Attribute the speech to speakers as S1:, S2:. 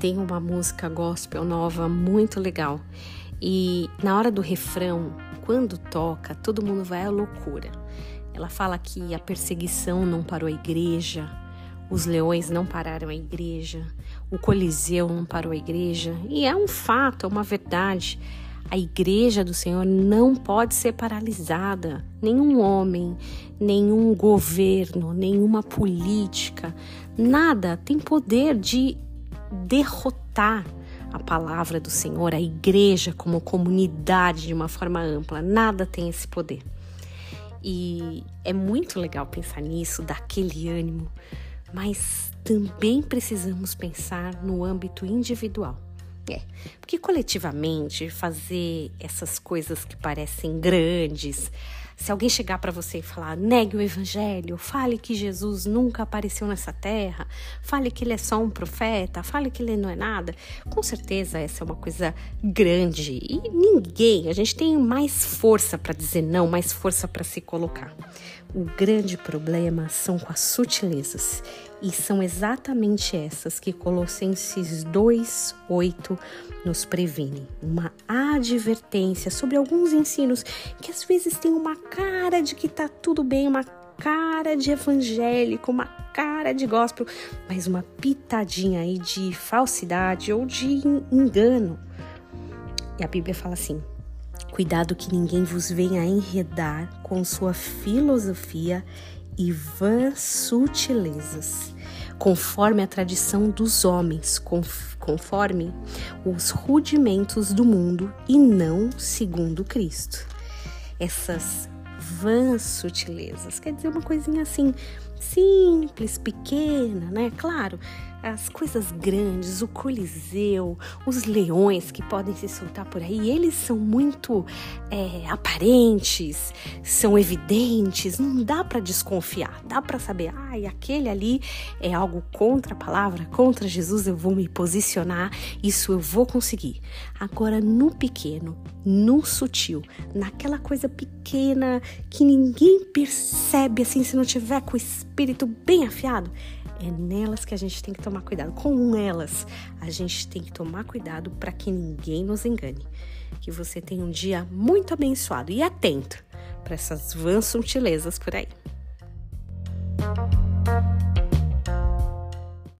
S1: tem uma música gospel nova muito legal. E na hora do refrão, quando toca, todo mundo vai à loucura. Ela fala que a perseguição não parou a igreja, os leões não pararam a igreja, o Coliseu não parou a igreja, e é um fato, é uma verdade. A igreja do Senhor não pode ser paralisada. Nenhum homem, nenhum governo, nenhuma política, nada tem poder de derrotar a palavra do Senhor, a igreja como comunidade de uma forma ampla. Nada tem esse poder. E é muito legal pensar nisso, daquele ânimo, mas também precisamos pensar no âmbito individual. É, porque coletivamente fazer essas coisas que parecem grandes, se alguém chegar para você e falar, negue o evangelho, fale que Jesus nunca apareceu nessa terra, fale que ele é só um profeta, fale que ele não é nada, com certeza essa é uma coisa grande e ninguém, a gente tem mais força para dizer não, mais força para se colocar. O grande problema são com as sutilezas e são exatamente essas que Colossenses 2:8 nos previne. Uma advertência sobre alguns ensinos que às vezes têm uma cara de que tá tudo bem, uma cara de evangélico, uma cara de gospel, mas uma pitadinha aí de falsidade ou de engano. E a Bíblia fala assim: Cuidado que ninguém vos venha enredar com sua filosofia e vãs sutilezas, conforme a tradição dos homens, conforme os rudimentos do mundo e não segundo Cristo. Essas vãs sutilezas quer dizer uma coisinha assim simples, pequena, né? Claro, as coisas grandes, o Coliseu, os leões que podem se soltar por aí, eles são muito é, aparentes, são evidentes, não dá para desconfiar, dá para saber, ai, ah, aquele ali é algo contra a palavra, contra Jesus, eu vou me posicionar, isso eu vou conseguir. Agora, no pequeno, no sutil, naquela coisa pequena que ninguém percebe assim se não tiver com o espírito bem afiado, é nelas que a gente tem que tomar cuidado. Com elas, a gente tem que tomar cuidado para que ninguém nos engane. Que você tenha um dia muito abençoado e atento para essas vãs sutilezas por aí.